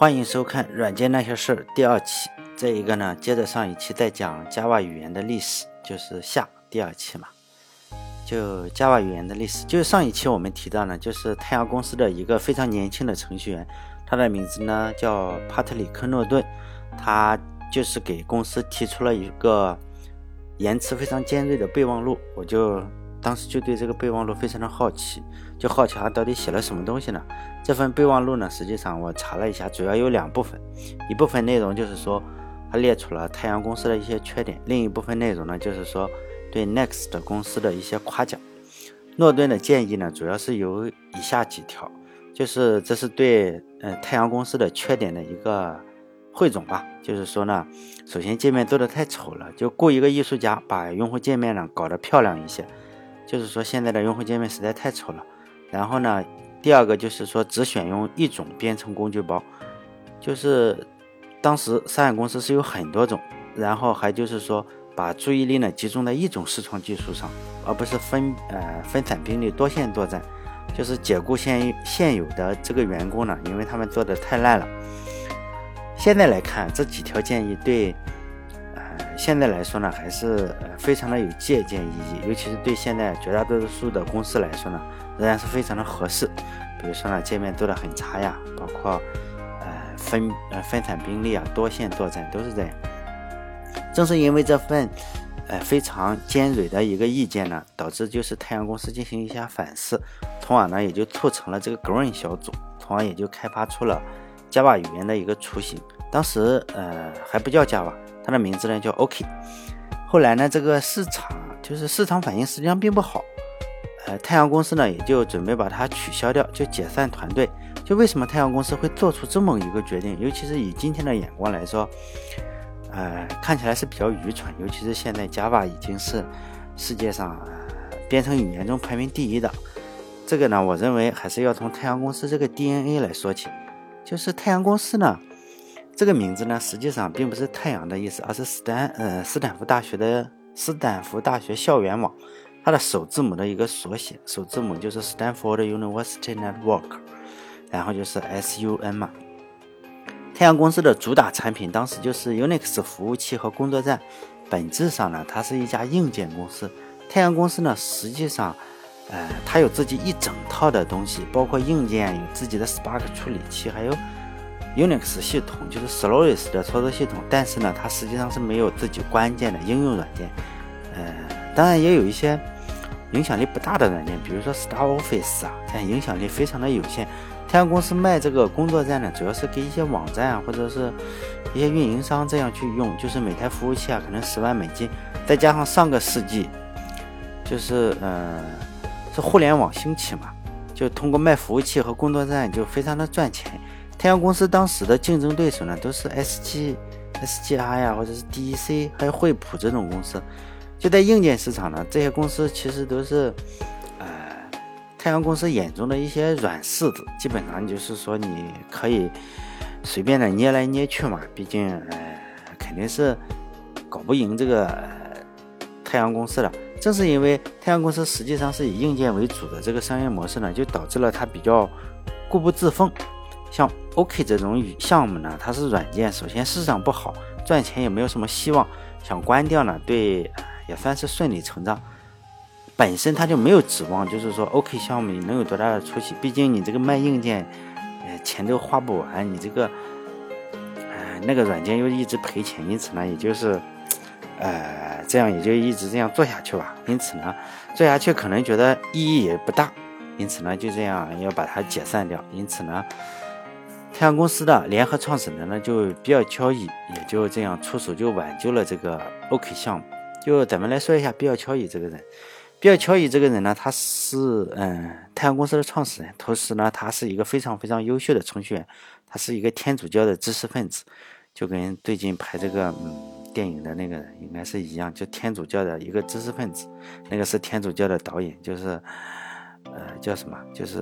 欢迎收看《软件那些事儿》第二期。这一个呢，接着上一期在讲 Java 语言的历史，就是下第二期嘛。就 Java 语言的历史，就是上一期我们提到呢，就是太阳公司的一个非常年轻的程序员，他的名字呢叫帕特里克·诺顿，他就是给公司提出了一个言辞非常尖锐的备忘录。我就当时就对这个备忘录非常的好奇，就好奇他到底写了什么东西呢？这份备忘录呢，实际上我查了一下，主要有两部分，一部分内容就是说他列出了太阳公司的一些缺点，另一部分内容呢就是说。对 Next 公司的一些夸奖，诺顿的建议呢，主要是有以下几条，就是这是对呃太阳公司的缺点的一个汇总吧。就是说呢，首先界面做的太丑了，就雇一个艺术家把用户界面呢搞得漂亮一些。就是说现在的用户界面实在太丑了。然后呢，第二个就是说只选用一种编程工具包，就是当时三海公司是有很多种，然后还就是说。把注意力呢集中在一种视窗技术上，而不是分呃分散兵力多线作战，就是解雇现现有的这个员工呢，因为他们做的太烂了。现在来看这几条建议对，现在来说呢还是呃非常的有借鉴意义，尤其是对现在绝大多数的公司来说呢，仍然是非常的合适。比如说呢界面做的很差呀，包括呃分呃分散兵力啊，多线作战都是这样。正是因为这份，呃非常尖锐的一个意见呢，导致就是太阳公司进行一下反思，从而呢也就促成了这个 Green 小组，从而也就开发出了 Java 语言的一个雏形。当时呃还不叫 Java，它的名字呢叫 OK。后来呢这个市场就是市场反应实际上并不好，呃太阳公司呢也就准备把它取消掉，就解散团队。就为什么太阳公司会做出这么一个决定？尤其是以今天的眼光来说。呃，看起来是比较愚蠢，尤其是现在 Java 已经是世界上编程语言中排名第一的。这个呢，我认为还是要从太阳公司这个 DNA 来说起。就是太阳公司呢，这个名字呢，实际上并不是太阳的意思，而是斯坦呃斯坦福大学的斯坦福大学校园网，它的首字母的一个缩写，首字母就是 Stanford University Network，然后就是 SUN 嘛。太阳公司的主打产品当时就是 Unix 服务器和工作站，本质上呢，它是一家硬件公司。太阳公司呢，实际上，呃，它有自己一整套的东西，包括硬件有自己的 Spark 处理器，还有 Unix 系统，就是 Solaris 的操作系统。但是呢，它实际上是没有自己关键的应用软件。呃，当然也有一些影响力不大的软件，比如说 Star Office 啊，但影响力非常的有限。太阳公司卖这个工作站呢，主要是给一些网站啊，或者是一些运营商这样去用，就是每台服务器啊，可能十万美金，再加上上个世纪，就是呃，是互联网兴起嘛，就通过卖服务器和工作站就非常的赚钱。太阳公司当时的竞争对手呢，都是 SG、SGI 呀，或者是 DEC，还有惠普这种公司。就在硬件市场呢，这些公司其实都是呃。太阳公司眼中的一些软柿子，基本上就是说你可以随便的捏来捏去嘛，毕竟呃肯定是搞不赢这个太阳公司的。正是因为太阳公司实际上是以硬件为主的这个商业模式呢，就导致了它比较固步自封。像 OK 这种项目呢，它是软件，首先市场不好，赚钱也没有什么希望，想关掉呢，对也算是顺理成章。本身他就没有指望，就是说 OK 项目能有多大的出息？毕竟你这个卖硬件，呃，钱都花不完，你这个，呃，那个软件又一直赔钱，因此呢，也就是，呃，这样也就一直这样做下去吧。因此呢，做下去可能觉得意义也不大，因此呢，就这样要把它解散掉。因此呢，太阳公司的联合创始人呢就比较交易，也就这样出手就挽救了这个 OK 项目。就咱们来说一下比尔·乔伊这个人。比尔·乔伊这个人呢，他是嗯太阳公司的创始人，同时呢，他是一个非常非常优秀的程序员，他是一个天主教的知识分子，就跟最近拍这个嗯电影的那个人应该是一样，就天主教的一个知识分子，那个是天主教的导演，就是呃叫什么，就是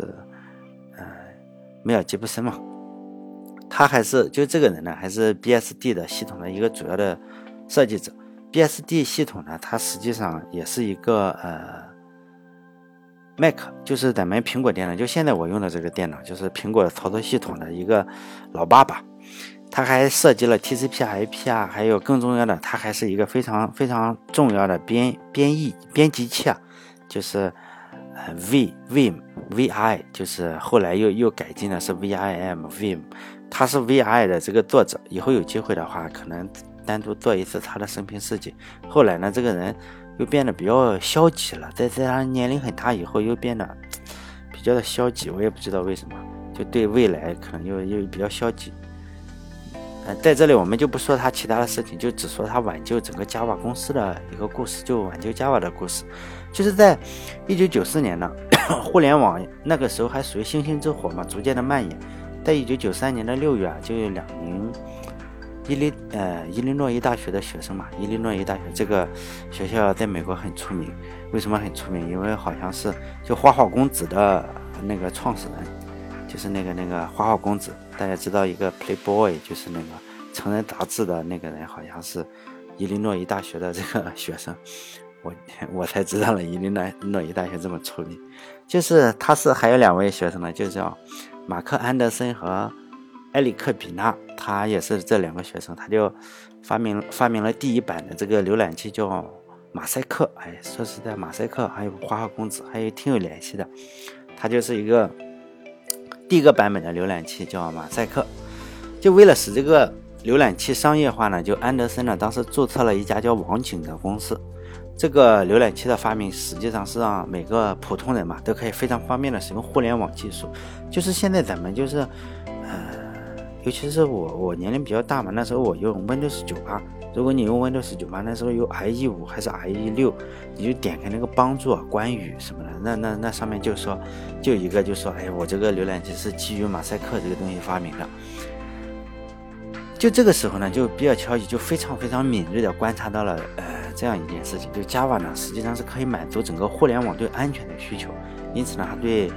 呃梅尔吉布森嘛，他还是就这个人呢，还是 BSD 的系统的一个主要的设计者。BSD 系统呢，它实际上也是一个呃 Mac 就是咱们苹果电脑，就现在我用的这个电脑，就是苹果操作系统的一个老爸爸。它还涉及了 TCP/IP 啊，还有更重要的，它还是一个非常非常重要的编编译编辑器啊，就是呃 V Vim VI，就是后来又又改进的是 VIM Vim，他是 VI 的这个作者，以后有机会的话，可能单独做一次他的生平事迹。后来呢，这个人又变得比较消极了，在在他年龄很大以后，又变得 比较的消极，我也不知道为什么，就对未来可能又又比较消极。在这里我们就不说他其他的事情，就只说他挽救整个 Java 公司的一个故事，就挽救 Java 的故事。就是在一九九四年呢，互联网那个时候还属于星星之火嘛，逐渐的蔓延。在一九九三年的六月啊，就有两名伊利呃伊利诺伊大学的学生嘛，伊利诺伊大学这个学校在美国很出名。为什么很出名？因为好像是就花花公子的那个创始人。就是那个那个花花公子，大家知道一个 Playboy，就是那个成人杂志的那个人，好像是伊利诺伊大学的这个学生，我我才知道了伊利诺伊大学这么出名。就是他是还有两位学生呢，就叫马克安德森和埃里克比纳，他也是这两个学生，他就发明发明了第一版的这个浏览器，叫马赛克。哎，说实在，马赛克还有花花公子，还有挺有联系的，他就是一个。第一个版本的浏览器叫马赛克，就为了使这个浏览器商业化呢，就安德森呢当时注册了一家叫网景的公司。这个浏览器的发明实际上是让每个普通人嘛都可以非常方便的使用互联网技术。就是现在咱们就是，呃，尤其是我我年龄比较大嘛，那时候我用 Windows 九八。如果你用 Windows 九八，那时候有 IE 五还是 IE 六，你就点开那个帮助啊、关羽什么的，那那那上面就说，就一个就说，哎，我这个浏览器是基于马赛克这个东西发明的。就这个时候呢，就比尔乔伊就非常非常敏锐的观察到了，呃，这样一件事情，就 Java 呢实际上是可以满足整个互联网对安全的需求，因此呢，他对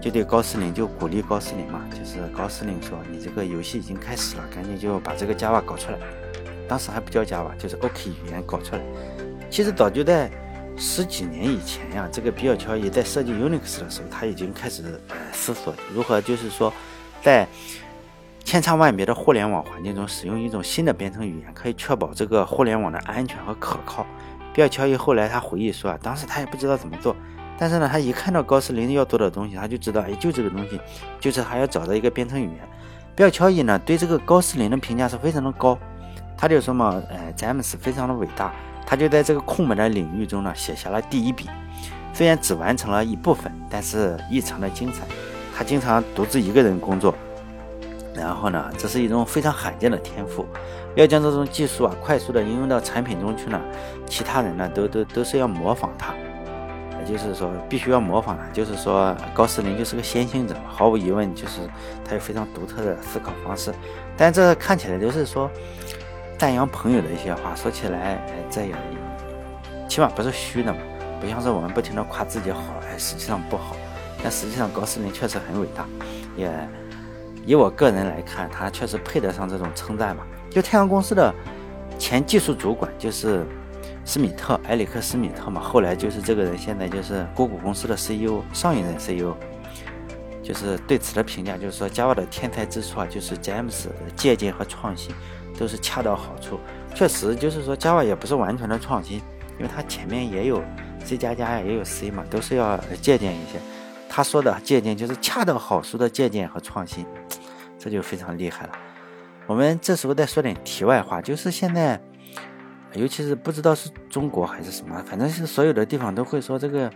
就对高斯林就鼓励高斯林嘛，就是高斯林说，你这个游戏已经开始了，赶紧就把这个 Java 搞出来。当时还不叫 Java，就是 OK 语言搞出来。其实早就在十几年以前呀，这个比尔乔伊在设计 Unix 的时候，他已经开始呃思索如何就是说，在千差万别的互联网环境中使用一种新的编程语言，可以确保这个互联网的安全和可靠。比尔乔伊后来他回忆说啊，当时他也不知道怎么做，但是呢，他一看到高斯林要做的东西，他就知道，哎，就这个东西，就是他要找到一个编程语言。比尔乔伊呢，对这个高斯林的评价是非常的高。他就说嘛，呃，詹姆斯非常的伟大，他就在这个空白的领域中呢写下了第一笔，虽然只完成了一部分，但是异常的精彩。他经常独自一个人工作，然后呢，这是一种非常罕见的天赋。要将这种技术啊快速的应用到产品中去呢，其他人呢都都都是要模仿他，也就是说必须要模仿他。就是说高斯林就是个先行者，毫无疑问就是他有非常独特的思考方式。但这看起来都是说。赞扬朋友的一些话，说起来，这也起码不是虚的嘛，不像是我们不停的夸自己好，哎，实际上不好。但实际上高斯林确实很伟大，也以我个人来看，他确实配得上这种称赞嘛。就太阳公司的前技术主管就是施米特，埃里克施米特嘛，后来就是这个人，现在就是谷歌公司的 CEO，上一任 CEO，就是对此的评价就是说，Java 的天才之处啊，就是 James 的借鉴和创新。都是恰到好处，确实就是说，Java 也不是完全的创新，因为它前面也有 C 加加呀，也有 C 嘛，都是要借鉴一些。他说的借鉴就是恰到好处的借鉴和创新，这就非常厉害了。我们这时候再说点题外话，就是现在，尤其是不知道是中国还是什么，反正是所有的地方都会说这个。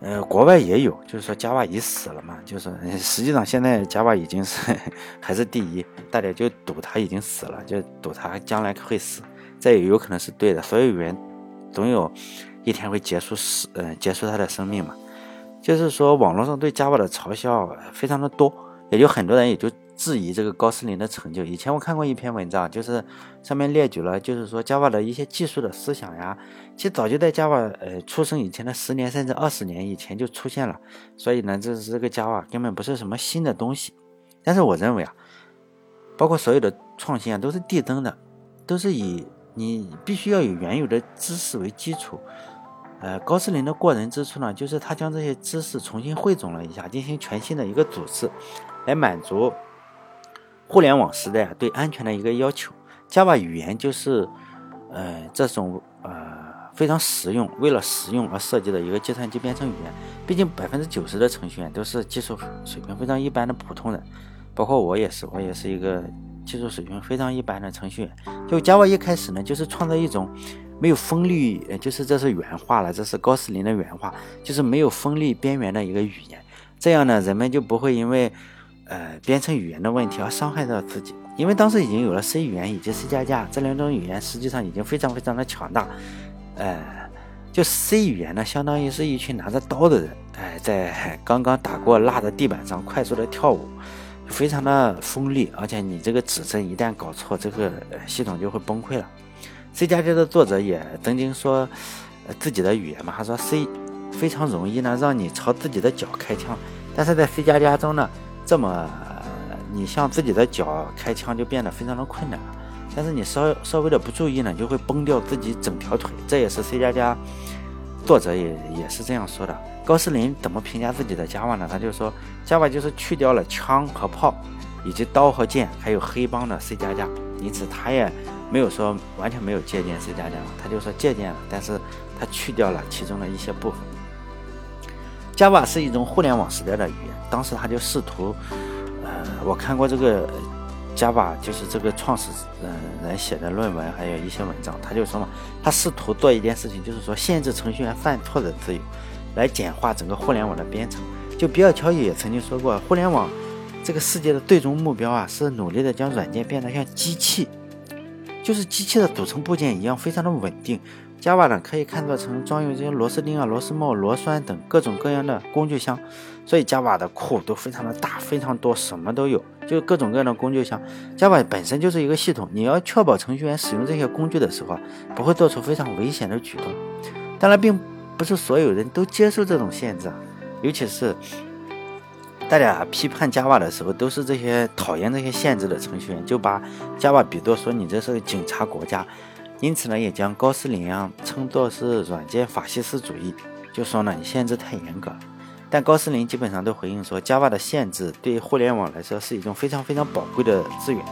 呃，国外也有，就是说 Java 已死了嘛，就是 实际上现在 Java 已经是 还是第一，大家就赌它已经死了，就赌它将来会死，这也有可能是对的。所有语言总有一天会结束死，嗯，结束它的生命嘛。就是说网络上对 Java 的嘲笑非常的多，也就很多人也就。质疑这个高斯林的成就。以前我看过一篇文章，就是上面列举了，就是说 Java 的一些技术的思想呀，其实早就在 Java 呃出生以前的十年甚至二十年以前就出现了。所以呢，这是这个 Java 根本不是什么新的东西。但是我认为啊，包括所有的创新啊，都是递增的，都是以你必须要有原有的知识为基础，呃，高斯林的过人之处呢，就是他将这些知识重新汇总了一下，进行全新的一个组织，来满足互联网时代对安全的一个要求。Java 语言就是，呃，这种呃非常实用，为了实用而设计的一个计算机编程语言。毕竟百分之九十的程序员都是技术水平非常一般的普通人，包括我也是，我也是一个技术水平非常一般的程序员。就 Java 一开始呢，就是创造一种。没有锋利，就是这是原话了，这是高斯林的原话，就是没有锋利边缘的一个语言。这样呢，人们就不会因为呃编程语言的问题而伤害到自己。因为当时已经有了 C 语言以及 C 加加这两种语言，实际上已经非常非常的强大。呃，就 C 语言呢，相当于是一群拿着刀的人，哎，在刚刚打过蜡的地板上快速的跳舞，非常的锋利，而且你这个指针一旦搞错，这个系统就会崩溃了。C 加加的作者也曾经说，自己的语言嘛，他说 C 非常容易呢，让你朝自己的脚开枪，但是在 C 加加中呢，这么你向自己的脚开枪就变得非常的困难了。但是你稍稍微的不注意呢，就会崩掉自己整条腿。这也是 C 加加作者也也是这样说的。高斯林怎么评价自己的 Java 呢？他就说 Java 就是去掉了枪和炮，以及刀和剑，还有黑帮的 C 加加，因此他也。没有说完全没有借鉴 C 加加，他就说借鉴了，但是他去掉了其中的一些部分。Java 是一种互联网时代的语言，当时他就试图，呃，我看过这个 Java，就是这个创始人写的论文，还有一些文章，他就说嘛，他试图做一件事情，就是说限制程序员犯错的自由，来简化整个互联网的编程。就比尔·乔伊也曾经说过，互联网这个世界的最终目标啊，是努力的将软件变得像机器。就是机器的组成部件一样，非常的稳定。Java 呢，可以看作成装有这些螺丝钉啊、螺丝帽、螺栓等各种各样的工具箱，所以 Java 的库都非常的大，非常多，什么都有，就是各种各样的工具箱。Java 本身就是一个系统，你要确保程序员使用这些工具的时候，不会做出非常危险的举动。当然，并不是所有人都接受这种限制，尤其是。大家批判 Java 的时候，都是这些讨厌这些限制的程序员，就把 Java 比作说你这是个警察国家，因此呢，也将高斯林啊称作是软件法西斯主义，就说呢你限制太严格。但高斯林基本上都回应说，Java 的限制对互联网来说是一种非常非常宝贵的资源，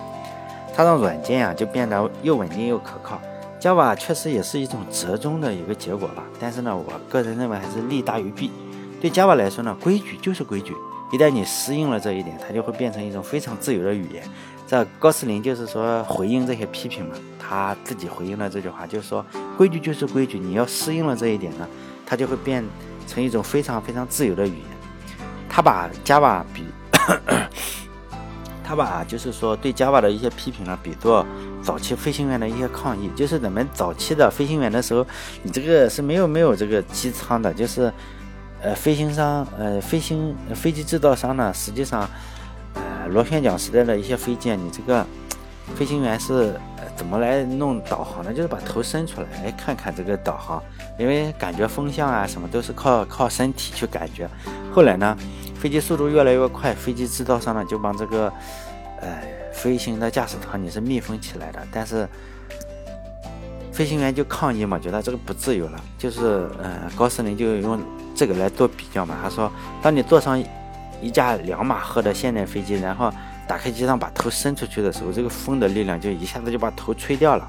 它让软件啊就变得又稳定又可靠。Java 确实也是一种折中的一个结果吧，但是呢，我个人认为还是利大于弊。对 Java 来说呢，规矩就是规矩。一旦你适应了这一点，它就会变成一种非常自由的语言。这高斯林就是说回应这些批评嘛，他自己回应了这句话，就是说规矩就是规矩，你要适应了这一点呢，它就会变成一种非常非常自由的语言。他把 Java 比，他把就是说对 Java 的一些批评呢，比作早期飞行员的一些抗议，就是咱们早期的飞行员的时候，你这个是没有没有这个机舱的，就是。呃，飞行商，呃，飞行飞机制造商呢，实际上，呃，螺旋桨时代的一些飞机，你这个飞行员是怎么来弄导航的？就是把头伸出来，哎看看这个导航，因为感觉风向啊什么都是靠 靠身体去感觉。后来呢，飞机速度越来越快，飞机制造商呢就把这个，呃，飞行的驾驶舱你是密封起来的，但是。飞行员就抗议嘛，觉得这个不自由了。就是，呃，高斯林就用这个来做比较嘛。他说，当你坐上一架两马赫的现代飞机，然后打开机舱把头伸出去的时候，这个风的力量就一下子就把头吹掉了。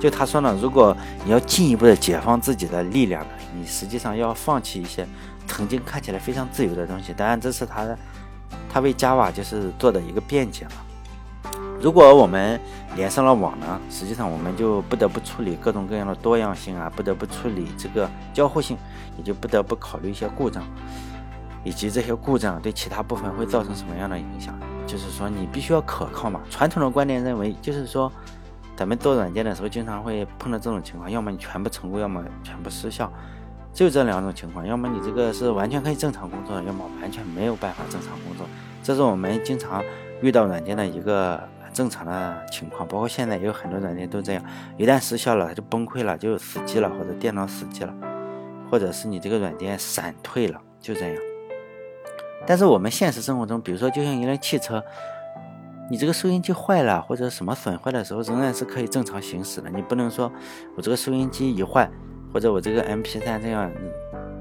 就他说呢，如果你要进一步的解放自己的力量，你实际上要放弃一些曾经看起来非常自由的东西。当然，这是他的他为 Java 就是做的一个辩解嘛。如果我们连上了网呢，实际上我们就不得不处理各种各样的多样性啊，不得不处理这个交互性，也就不得不考虑一些故障，以及这些故障对其他部分会造成什么样的影响。就是说，你必须要可靠嘛。传统的观点认为，就是说，咱们做软件的时候经常会碰到这种情况，要么你全部成功，要么全部失效，就这两种情况。要么你这个是完全可以正常工作，要么完全没有办法正常工作。这是我们经常遇到软件的一个。正常的情况，包括现在也有很多软件都这样，一旦失效了，它就崩溃了，就死机了，或者电脑死机了，或者是你这个软件闪退了，就这样。但是我们现实生活中，比如说就像一辆汽车，你这个收音机坏了或者什么损坏的时候，仍然是可以正常行驶的。你不能说我这个收音机一坏，或者我这个 MP3 这样，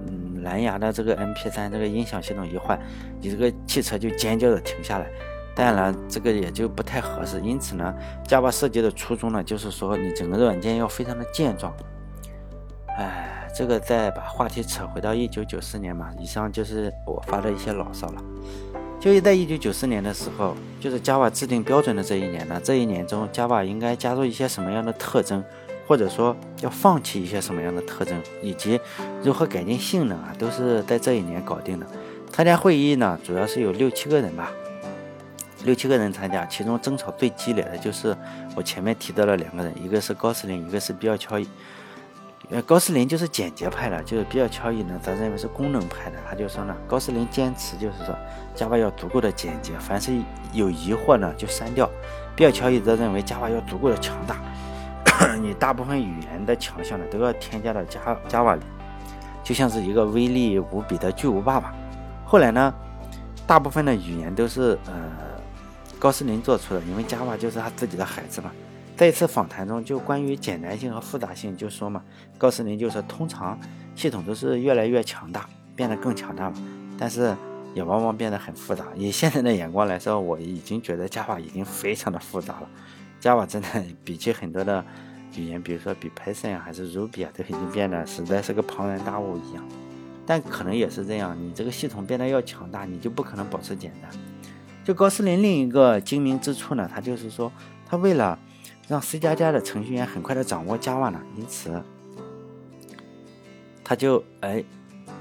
嗯，蓝牙的这个 MP3 这个音响系统一坏，你这个汽车就尖叫的停下来。当然，这个也就不太合适。因此呢，Java 设计的初衷呢，就是说你整个软件要非常的健壮。哎，这个再把话题扯回到一九九四年嘛，以上就是我发的一些牢骚了。就是在一九九四年的时候，就是 Java 制定标准的这一年呢，这一年中 Java 应该加入一些什么样的特征，或者说要放弃一些什么样的特征，以及如何改进性能啊，都是在这一年搞定的。参加会议呢，主要是有六七个人吧。六七个人参加，其中争吵最激烈的就是我前面提到了两个人，一个是高斯林，一个是比尔乔伊。呃，高斯林就是简洁派的，就是比尔乔伊呢，则认为是功能派的。他就说呢，高斯林坚持就是说，Java 要足够的简洁，凡是有疑惑呢就删掉。比尔乔伊则认为 Java 要足够的强大，你大部分语言的强项呢都要添加到 Ja Java 里，就像是一个威力无比的巨无霸吧。后来呢，大部分的语言都是呃。高斯林做出的，因为 Java 就是他自己的孩子嘛。在一次访谈中，就关于简单性和复杂性，就说嘛，高斯林就说，通常系统都是越来越强大，变得更强大嘛，但是也往往变得很复杂。以现在的眼光来说，我已经觉得 Java 已经非常的复杂了。Java 真的比起很多的语言，比如说比 Python 啊，还是 Ruby 啊，都已经变得实在是个庞然大物一样。但可能也是这样，你这个系统变得要强大，你就不可能保持简单。就高斯林另一个精明之处呢，他就是说，他为了让 C 加加的程序员很快的掌握 Java 呢，因此他就哎，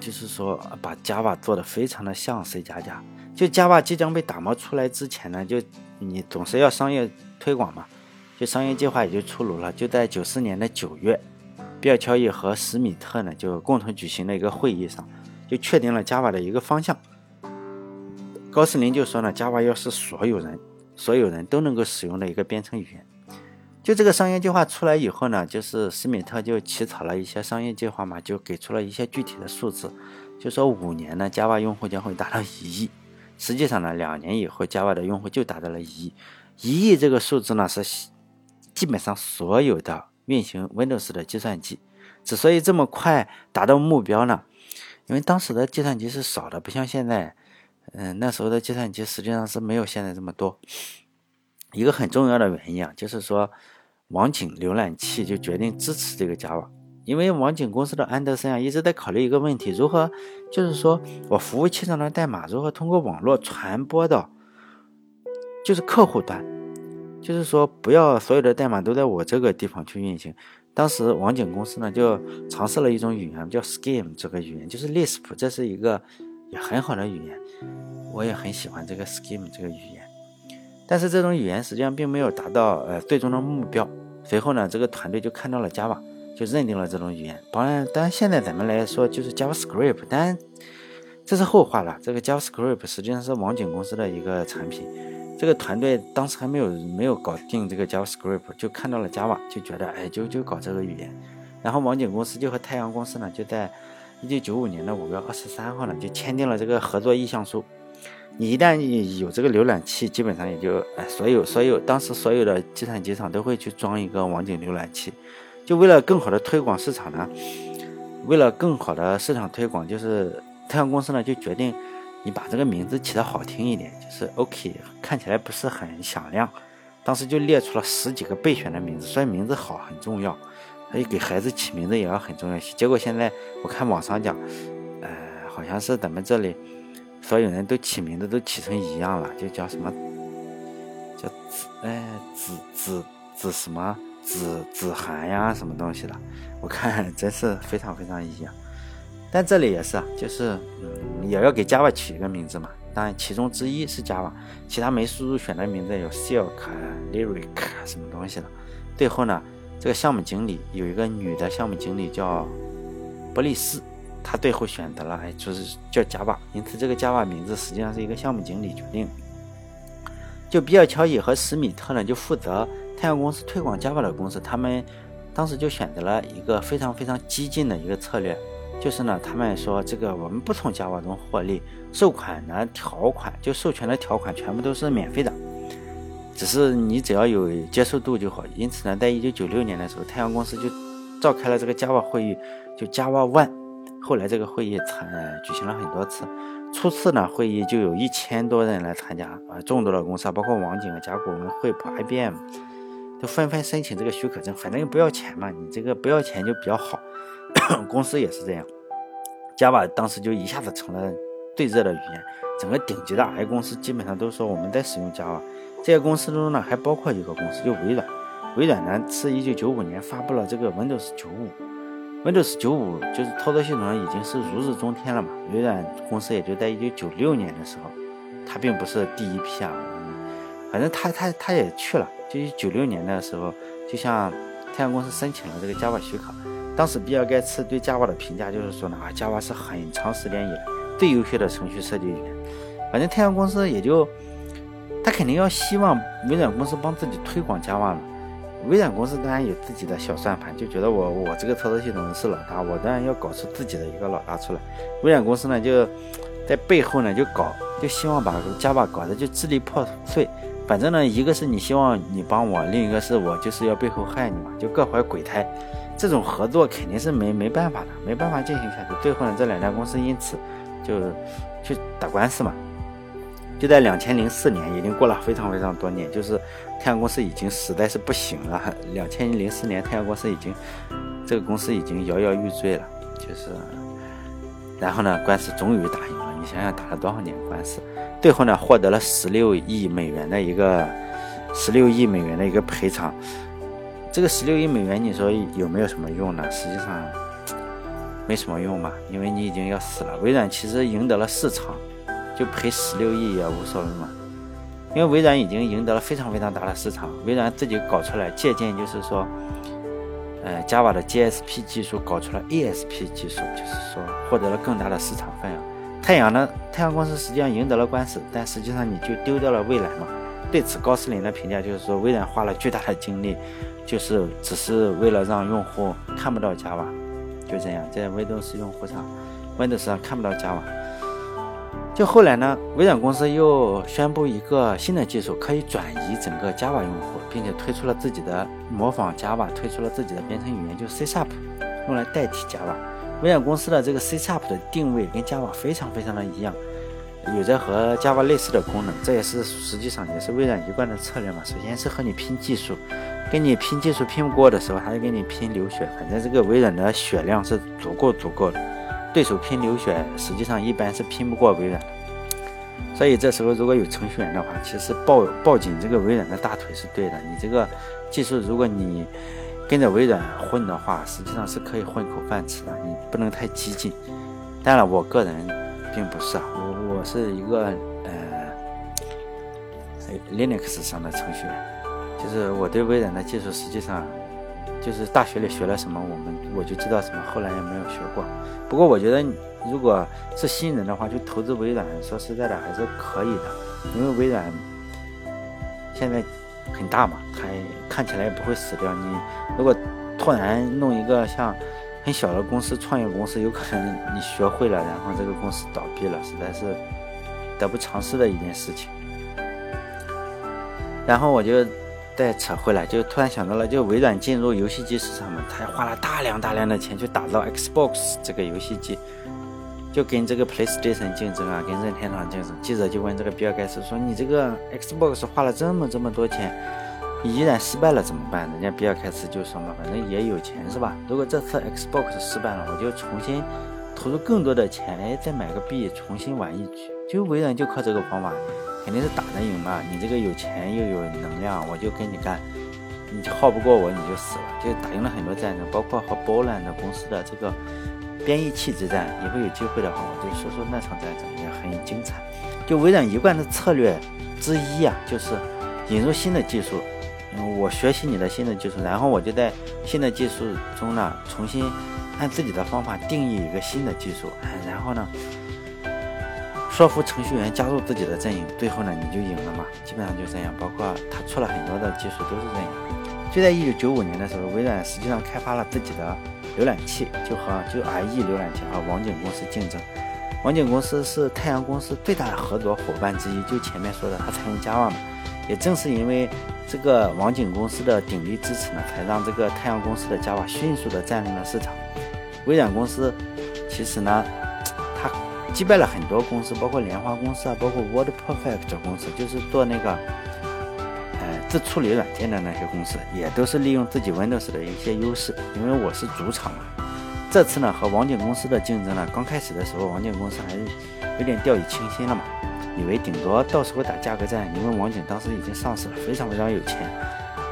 就是说把 Java 做的非常的像 C 加加。就 Java 即将被打磨出来之前呢，就你总是要商业推广嘛，就商业计划也就出炉了。就在九四年的九月，比尔乔伊和史密特呢就共同举行了一个会议上，就确定了 Java 的一个方向。高斯林就说呢，Java 要是所有人所有人都能够使用的一个编程语言。就这个商业计划出来以后呢，就是施密特就起草了一些商业计划嘛，就给出了一些具体的数字，就说五年呢，Java 用户将会达到一亿。实际上呢，两年以后，Java 的用户就达到了一亿。一亿这个数字呢，是基本上所有的运行 Windows 的计算机。之所以这么快达到目标呢，因为当时的计算机是少的，不像现在。嗯，那时候的计算机实际上是没有现在这么多。一个很重要的原因啊，就是说网景浏览器就决定支持这个 Java，因为网景公司的安德森啊一直在考虑一个问题，如何就是说我服务器上的代码如何通过网络传播到就是客户端，就是说不要所有的代码都在我这个地方去运行。当时网景公司呢就尝试了一种语言叫 Scheme 这个语言，就是 Lisp，这是一个。也很好的语言，我也很喜欢这个 Scheme 这个语言，但是这种语言实际上并没有达到呃最终的目标。随后呢，这个团队就看到了 Java，就认定了这种语言。当然，当然现在咱们来说就是 JavaScript，但这是后话了。这个 JavaScript 实际上是网景公司的一个产品。这个团队当时还没有没有搞定这个 JavaScript，就看到了 Java，就觉得哎就就搞这个语言。然后网景公司就和太阳公司呢就在。一九九五年的五月二十三号呢，就签订了这个合作意向书。你一旦有这个浏览器，基本上也就哎，所有所有当时所有的计算机上都会去装一个网景浏览器。就为了更好的推广市场呢，为了更好的市场推广，就是太阳公司呢就决定你把这个名字起得好听一点，就是 OK，看起来不是很响亮。当时就列出了十几个备选的名字，所以名字好很重要。所以给孩子起名字也要很重要。结果现在我看网上讲，呃，好像是咱们这里所有人都起名字都起成一样了，就叫什么，叫子，哎，子子子什么子子涵呀，什么东西的。我看 真是非常非常一样。但这里也是啊，就是嗯，也要给 Java 起一个名字嘛。当然，其中之一是 Java，其他没输入选的名字有 Silk、Lyric 什么东西的。最后呢？这个项目经理有一个女的项目经理叫波利斯，她最后选择了哎，就是叫 Java，因此这个 Java 名字实际上是一个项目经理决定。就比尔乔伊和史密特呢，就负责太阳公司推广 Java 的公司，他们当时就选择了一个非常非常激进的一个策略，就是呢，他们说这个我们不从 Java 中获利，授款的条款就授权的条款全部都是免费的。只是你只要有接受度就好，因此呢，在一九九六年的时候，太阳公司就召开了这个 Java 会议，就 Java One。后来这个会议参举行了很多次，初次呢会议就有一千多人来参加啊，众多的公司，包括网景啊、甲骨文、惠普、IBM，都纷纷申请这个许可证，反正又不要钱嘛，你这个不要钱就比较好。公司也是这样，Java 当时就一下子成了最热的语言，整个顶级的 I 公司基本上都说我们在使用 Java。这些公司中呢还包括一个公司，就微软。微软呢是一九九五年发布了这个 Windows 九五。Windows 九五就是操作系统已经是如日中天了嘛。微软公司也就在一九九六年的时候，它并不是第一批啊，反正它它它也去了。就九六年的时候，就向太阳公司申请了这个 Java 许可。当时比尔盖茨对 Java 的评价就是说呢，啊，Java 是很长时间以来最优秀的程序设计语言。反正太阳公司也就，他肯定要希望微软公司帮自己推广 Java 嘛。微软公司当然有自己的小算盘，就觉得我我这个操作系统是老大，我当然要搞出自己的一个老大出来。微软公司呢就在背后呢就搞，就希望把 Java 搞得就支离破碎。反正呢，一个是你希望你帮我，另一个是我就是要背后害你嘛，就各怀鬼胎。这种合作肯定是没没办法的，没办法进行下去。最后呢，这两家公司因此就去打官司嘛。就在两千零四年，已经过了非常非常多年，就是太阳公司已经实在是不行了。两千零四年，太阳公司已经这个公司已经摇摇欲坠了。就是，然后呢，官司终于打赢了。你想想打了多少年官司，最后呢，获得了十六亿美元的一个十六亿美元的一个赔偿。这个十六亿美元，你说有没有什么用呢？实际上没什么用嘛，因为你已经要死了。微软其实赢得了市场。就赔十六亿也无所谓嘛，因为微软已经赢得了非常非常大的市场。微软自己搞出来借鉴，就是说，呃，Java 的 GSP 技术搞出了 ASP 技术，就是说获得了更大的市场份额。太阳呢，太阳公司实际上赢得了官司，但实际上你就丢掉了未来嘛。对此，高斯林的评价就是说，微软花了巨大的精力，就是只是为了让用户看不到 Java，就这样，在 Windows 用户上，Windows 上看不到 Java。就后来呢，微软公司又宣布一个新的技术，可以转移整个 Java 用户，并且推出了自己的模仿 Java，推出了自己的编程语言，就是 C#，用来代替 Java。微软公司的这个 C# 的定位跟 Java 非常非常的一样，有着和 Java 类似的功能，这也是实际上也是微软一贯的策略嘛。首先是和你拼技术，跟你拼技术拼不过的时候，还是跟你拼流血。反正这个微软的血量是足够足够的。对手拼流血，实际上一般是拼不过微软的。所以这时候如果有程序员的话，其实抱抱紧这个微软的大腿是对的。你这个技术，如果你跟着微软混的话，实际上是可以混口饭吃的。你不能太激进。当然，我个人并不是啊，我我是一个呃 Linux 上的程序员，就是我对微软的技术实际上。就是大学里学了什么，我们我就知道什么，后来也没有学过。不过我觉得，如果是新人的话，就投资微软，说实在的还是可以的，因为微软现在很大嘛，它看起来也不会死掉。你如果突然弄一个像很小的公司、创业公司，有可能你学会了，然后这个公司倒闭了，实在是得不偿失的一件事情。然后我就。再扯回来，就突然想到了，就微软进入游戏机市场嘛，他花了大量大量的钱去打造 Xbox 这个游戏机，就跟这个 PlayStation 竞争啊，跟任天堂竞争。记者就问这个比尔盖茨说：“你这个 Xbox 花了这么这么多钱，你依然失败了怎么办？”人家比尔盖茨就说嘛：“反正也有钱是吧？如果这次 Xbox 失败了，我就重新投入更多的钱，哎，再买个币重新玩一局。”就微软就靠这个方法。肯定是打得赢嘛！你这个有钱又有能量，我就跟你干。你耗不过我，你就死了。就打赢了很多战争，包括和波兰的公司的这个编译器之战。以后有机会的话，我就说说那场战争也很精彩。就微软一贯的策略之一啊，就是引入新的技术。嗯，我学习你的新的技术，然后我就在新的技术中呢，重新按自己的方法定义一个新的技术，然后呢。说服程序员加入自己的阵营，最后呢你就赢了嘛，基本上就这样。包括他出了很多的技术都是这样。就在一九九五年的时候，微软实际上开发了自己的浏览器，就和就 IE 浏览器和网景公司竞争。网景公司是太阳公司最大的合作伙伴之一，就前面说的，他采用 Java 嘛，也正是因为这个网景公司的鼎力支持呢，才让这个太阳公司的 Java 迅速的占领了市场。微软公司其实呢，击败了很多公司，包括莲花公司啊，包括 WordPerfect 公司，就是做那个呃自处理软件的那些公司，也都是利用自己 Windows 的一些优势。因为我是主场嘛，这次呢和网景公司的竞争呢，刚开始的时候，网景公司还是有点掉以轻心了嘛。以为顶多到时候打价格战，因为网景当时已经上市了，非常非常有钱，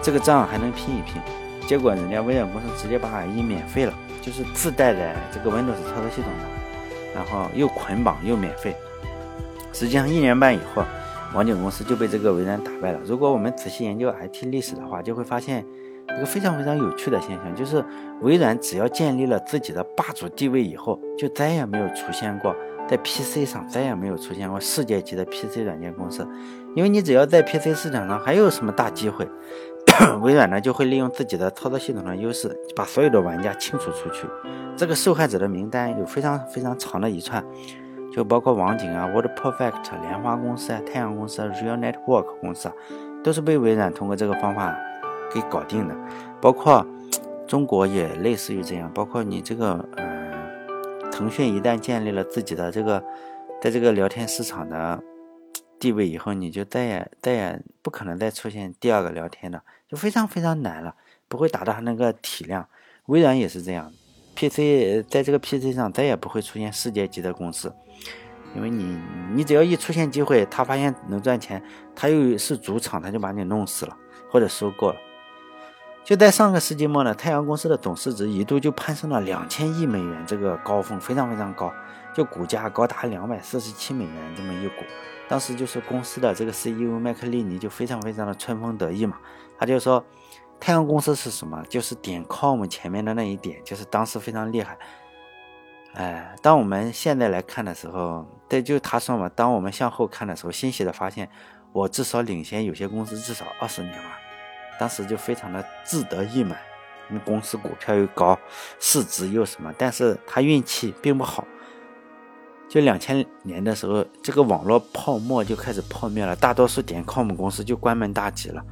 这个仗还能拼一拼。结果人家微软公司直接把 IE 免费了，就是自带的这个 Windows 操作系统的，然后又捆绑又免费。实际上一年半以后，网景公司就被这个微软打败了。如果我们仔细研究 IT 历史的话，就会发现一个非常非常有趣的现象，就是微软只要建立了自己的霸主地位以后，就再也没有出现过。在 PC 上再也没有出现过世界级的 PC 软件公司，因为你只要在 PC 市场上还有什么大机会，微软呢就会利用自己的操作系统的优势，把所有的玩家清除出去。这个受害者的名单有非常非常长的一串，就包括网景啊、WordPerfect、莲花公司啊、太阳公司、Real Network 公司啊，都是被微软通过这个方法给搞定的。包括中国也类似于这样，包括你这个呃。腾讯一旦建立了自己的这个，在这个聊天市场的地位以后，你就再也再也不可能再出现第二个聊天的，就非常非常难了，不会达到它那个体量。微软也是这样，PC 在这个 PC 上再也不会出现世界级的公司，因为你你只要一出现机会，他发现能赚钱，他又是主场，他就把你弄死了或者收购了。就在上个世纪末呢，太阳公司的总市值一度就攀升了两千亿美元，这个高峰非常非常高，就股价高达两百四十七美元这么一股。当时就是公司的这个 CEO 麦克利尼就非常非常的春风得意嘛，他就说太阳公司是什么？就是点 com 前面的那一点，就是当时非常厉害。哎，当我们现在来看的时候，对，就他说嘛，当我们向后看的时候，欣喜的发现，我至少领先有些公司至少二十年嘛。当时就非常的自得意满，那公司股票又高，市值又什么，但是他运气并不好。就两千年的时候，这个网络泡沫就开始破灭了，大多数点 com 公司就关门大吉了。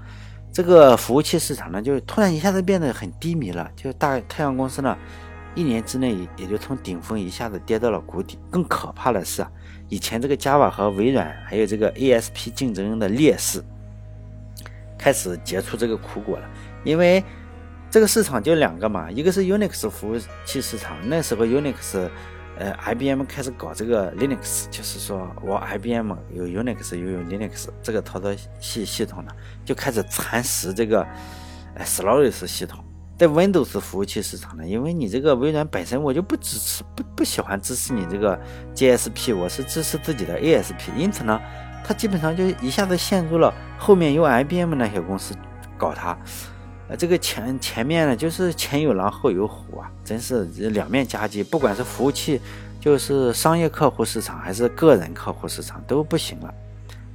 这个服务器市场呢，就突然一下子变得很低迷了。就大太阳公司呢，一年之内也就从顶峰一下子跌到了谷底。更可怕的是啊，以前这个 Java 和微软还有这个 ASP 竞争的劣势。开始结出这个苦果了，因为这个市场就两个嘛，一个是 Unix 服务器市场，那时候 Unix，呃，IBM 开始搞这个 Linux，就是说我 IBM 有 Unix 又有 Linux 这个操作系系统呢，就开始蚕食这个呃 Solaris 系统。在 Windows 服务器市场呢，因为你这个微软本身我就不支持，不不喜欢支持你这个 GSP，我是支持自己的 ASP，因此呢。它基本上就一下子陷入了后面由 IBM 那些公司搞它，呃，这个前前面呢就是前有狼后有虎啊，真是两面夹击。不管是服务器，就是商业客户市场还是个人客户市场都不行了，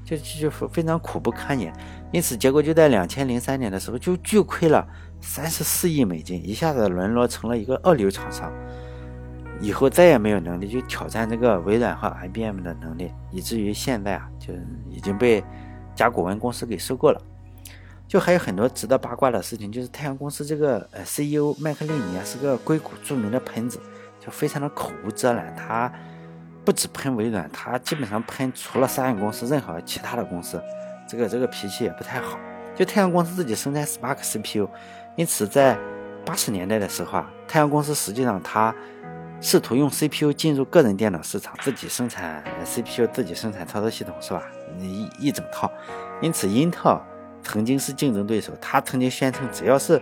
就就就非常苦不堪言。因此，结果就在两千零三年的时候就巨亏了三十四亿美金，一下子沦落成了一个二流厂商。以后再也没有能力去挑战这个微软和 IBM 的能力，以至于现在啊，就已经被甲骨文公司给收购了。就还有很多值得八卦的事情，就是太阳公司这个呃 CEO 麦克利尼啊，是个硅谷著名的喷子，就非常的口无遮拦。他不止喷微软，他基本上喷除了三个公司任何其他的公司，这个这个脾气也不太好。就太阳公司自己生产 Spark CPU，因此在八十年代的时候啊，太阳公司实际上它。试图用 CPU 进入个人电脑市场，自己生产 CPU，自己生产操作系统，是吧？一一整套。因此，英特尔曾经是竞争对手。他曾经宣称，只要是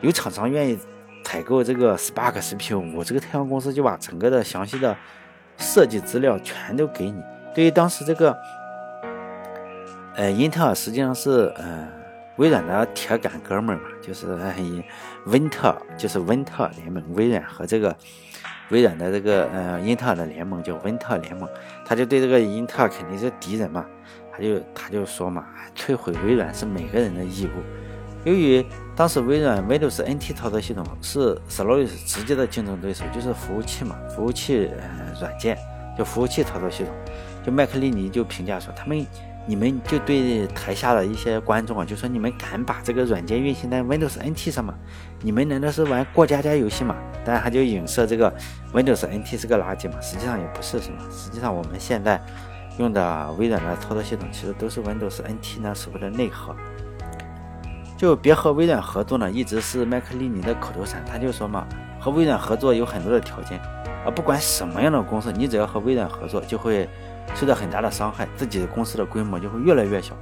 有厂商愿意采购这个 Spark CPU，我这个太阳公司就把整个的详细的设计资料全都给你。对于当时这个，呃，英特尔实际上是呃微软的铁杆哥们儿嘛，就是呃温特，就是温特联盟，微软和这个。微软的这个呃英特尔的联盟叫温特联盟，他就对这个英特尔肯定是敌人嘛，他就他就说嘛，摧毁微软是每个人的义务。由于当时微软 Windows NT 操作系统是 Solaris 直接的竞争对手，就是服务器嘛，服务器呃软件就服务器操作系统，就麦克利尼就评价说，他们你们就对台下的一些观众啊，就说你们敢把这个软件运行在 Windows NT 上吗？你们难道是玩过家家游戏吗？当然，他就影射这个 Windows NT 是个垃圾嘛。实际上也不是什么，实际上我们现在用的微软的操作系统，其实都是 Windows NT 那时候的内核。就别和微软合作呢，一直是麦克利尼的口头禅。他就说嘛，和微软合作有很多的条件，而不管什么样的公司，你只要和微软合作，就会。受到很大的伤害，自己的公司的规模就会越来越小。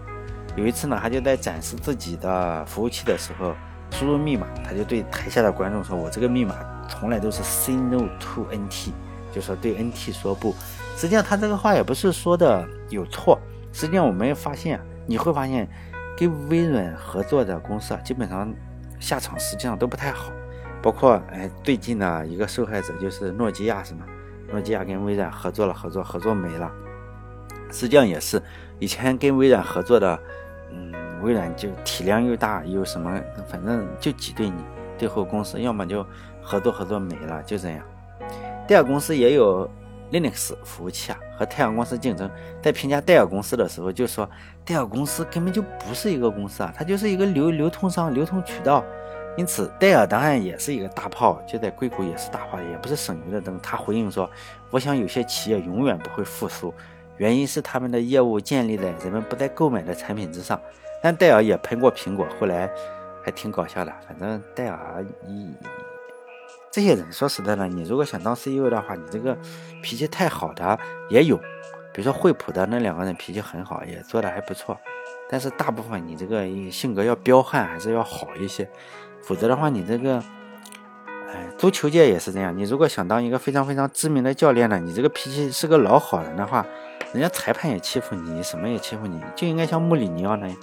有一次呢，他就在展示自己的服务器的时候，输入密码，他就对台下的观众说：“我这个密码从来都是 say no to NT，就说对 NT 说不。”实际上他这个话也不是说的有错。实际上我们发现，你会发现，跟微软合作的公司啊，基本上下场实际上都不太好。包括哎，最近的一个受害者就是诺基亚，是吗？诺基亚跟微软合作了，合作合作没了。实际上也是，以前跟微软合作的，嗯，微软就体量又大，又什么，反正就挤兑你。最后公司要么就合作合作没了，就这样。第二公司也有 Linux 服务器啊，和太阳公司竞争。在评价戴尔公司的时候，就说戴尔公司根本就不是一个公司啊，它就是一个流流通商、流通渠道。因此，戴尔当然也是一个大炮，就在硅谷也是大炮，也不是省油的灯。他回应说：“我想有些企业永远不会复苏。”原因是他们的业务建立在人们不再购买的产品之上，但戴尔也喷过苹果，后来还挺搞笑的。反正戴尔，一 这些人说实在的，你如果想当 CEO 的话，你这个脾气太好的也有，比如说惠普的那两个人脾气很好，也做的还不错。但是大部分你这个性格要彪悍，还是要好一些，否则的话，你这个，哎，足球界也是这样。你如果想当一个非常非常知名的教练呢，你这个脾气是个老好人的话。人家裁判也欺负你，什么也欺负你，就应该像穆里尼奥那样。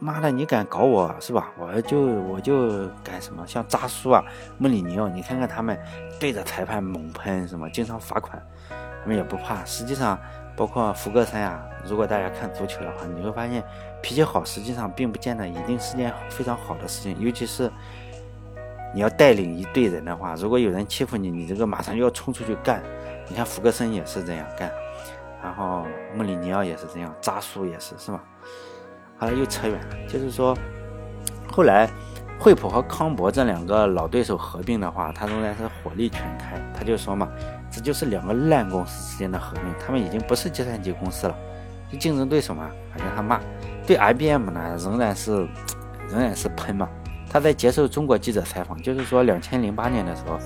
妈的，你敢搞我是吧？我就我就干什么？像扎苏啊、穆里尼奥，你看看他们对着裁判猛喷，什么经常罚款，他们也不怕。实际上，包括福格森啊，如果大家看足球的话，你会发现脾气好，实际上并不见得一定是件非常好的事情。尤其是你要带领一队人的话，如果有人欺负你，你这个马上就要冲出去干。你看福格森也是这样干。然后穆里尼奥也是这样，扎苏也是，是吧？后来，又扯远了。就是说，后来惠普和康柏这两个老对手合并的话，他仍然是火力全开。他就说嘛，这就是两个烂公司之间的合并，他们已经不是计算机公司了，就竞争对手嘛。反正他骂，对 IBM 呢，仍然是仍然是喷嘛。他在接受中国记者采访，就是说，两千零八年的时候，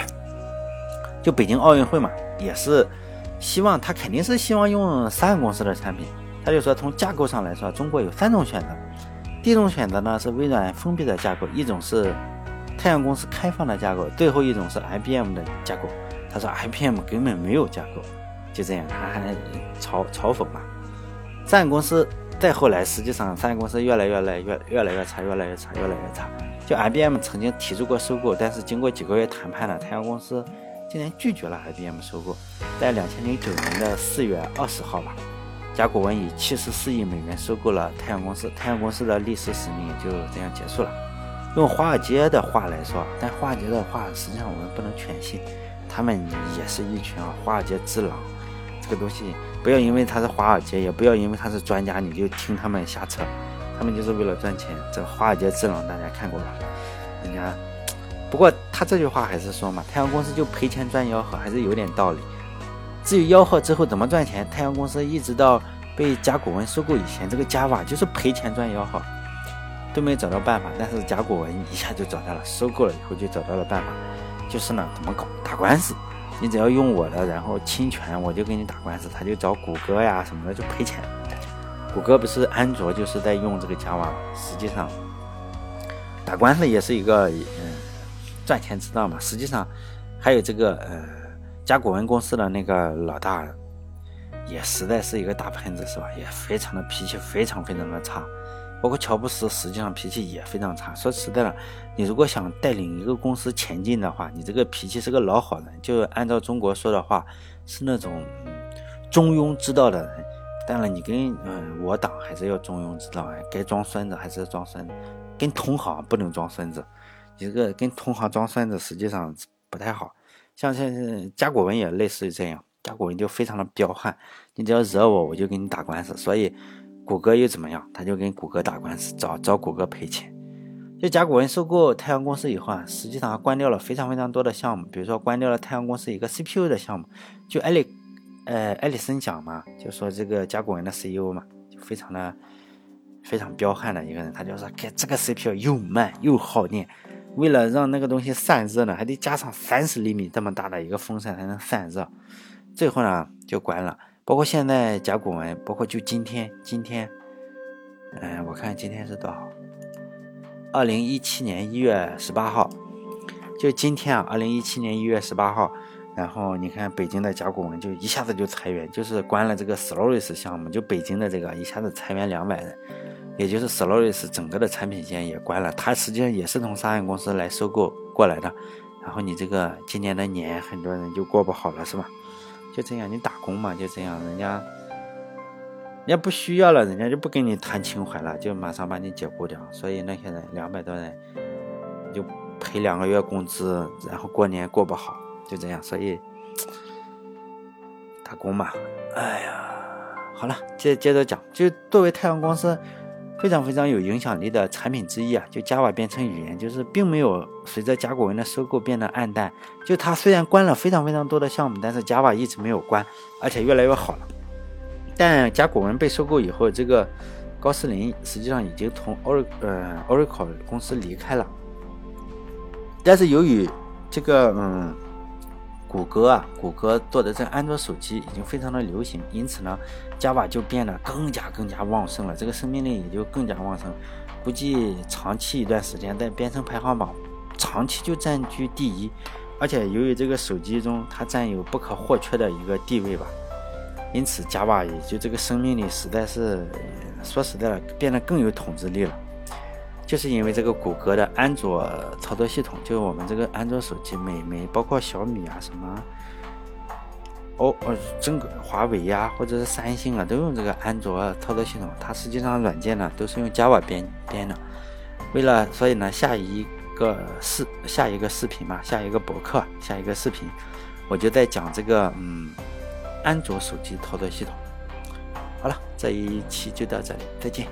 就北京奥运会嘛，也是。希望他肯定是希望用三个公司的产品，他就说从架构上来说，中国有三种选择。第一种选择呢是微软封闭的架构，一种是太阳公司开放的架构，最后一种是 IBM 的架构。他说 IBM 根本没有架构，就这样，他还嘲嘲讽嘛。三个公司再后来，实际上三个公司越来越来越越来越差，越来越差，越来越差。就 IBM 曾经提出过收购，但是经过几个月谈判呢，太阳公司。竟然拒绝了 IBM 收购，在两千零九年的四月二十号吧，甲骨文以七十四亿美元收购了太阳公司，太阳公司的历史使命也就这样结束了。用华尔街的话来说，但华尔街的话实际上我们不能全信，他们也是一群啊华尔街之狼。这个东西不要因为他是华尔街，也不要因为他是专家，你就听他们瞎扯，他们就是为了赚钱。这华尔街之狼大家看过吧？人家。不过他这句话还是说嘛，太阳公司就赔钱赚吆喝，还是有点道理。至于吆喝之后怎么赚钱，太阳公司一直到被甲骨文收购以前，这个 Java 就是赔钱赚吆喝，都没找到办法。但是甲骨文一下就找到了，收购了以后就找到了办法，就是呢，怎么搞？打官司，你只要用我的，然后侵权，我就给你打官司。他就找谷歌呀什么的就赔钱。谷歌不是安卓就是在用这个 Java，实际上打官司也是一个嗯。赚钱之道嘛，实际上还有这个呃，甲骨文公司的那个老大，也实在是一个大喷子，是吧？也非常的脾气非常非常的差，包括乔布斯，实际上脾气也非常差。说实在的，你如果想带领一个公司前进的话，你这个脾气是个老好人，就按照中国说的话，是那种中庸之道的人。当然，你跟嗯我党还是要中庸之道，该装孙子还是要装孙子，跟同行不能装孙子。一个跟同行装孙子，实际上不太好。像像甲骨文也类似于这样，甲骨文就非常的彪悍，你只要惹我，我就跟你打官司。所以谷歌又怎么样？他就跟谷歌打官司，找找谷歌赔钱。就甲骨文收购太阳公司以后啊，实际上关掉了非常非常多的项目，比如说关掉了太阳公司一个 CPU 的项目。就艾利，呃，艾利森讲嘛，就说这个甲骨文的 CEO 嘛，就非常的非常彪悍的一个人，他就说，给这个 CPU 又慢又耗电。为了让那个东西散热呢，还得加上三十厘米这么大的一个风扇才能散热。最后呢就关了。包括现在甲骨文，包括就今天，今天，嗯，我看今天是多少？二零一七年一月十八号，就今天啊，二零一七年一月十八号。然后你看北京的甲骨文就一下子就裁员，就是关了这个 Solaris 项目，就北京的这个一下子裁员两百人。也就是 Solaris 整个的产品线也关了，它实际上也是从商业公司来收购过来的。然后你这个今年的年，很多人就过不好了，是吧？就这样，你打工嘛，就这样，人家人家不需要了，人家就不跟你谈情怀了，就马上把你解雇掉。所以那些人两百多人就赔两个月工资，然后过年过不好，就这样。所以打工嘛，哎呀，好了，接接着讲，就作为太阳公司。非常非常有影响力的产品之一啊，就 Java 编程语言，就是并没有随着甲骨文的收购变得暗淡。就它虽然关了非常非常多的项目，但是 Java 一直没有关，而且越来越好了。但甲骨文被收购以后，这个高斯林实际上已经从 Or 呃 Oracle 公司离开了。但是由于这个嗯。谷歌啊，谷歌做的这安卓手机已经非常的流行，因此呢，Java 就变得更加更加旺盛了，这个生命力也就更加旺盛。估计长期一段时间在编程排行榜长期就占据第一，而且由于这个手机中它占有不可或缺的一个地位吧，因此 Java 也就这个生命力实在是说实在的变得更有统治力了。就是因为这个谷歌的安卓操作系统，就是我们这个安卓手机，每每包括小米啊，什么，哦哦，整个华为呀，或者是三星啊，都用这个安卓操作系统。它实际上软件呢都是用 Java 编编的。为了，所以呢，下一个视下一个视频嘛，下一个博客，下一个视频，我就在讲这个嗯，安卓手机操作系统。好了，这一期就到这里，再见。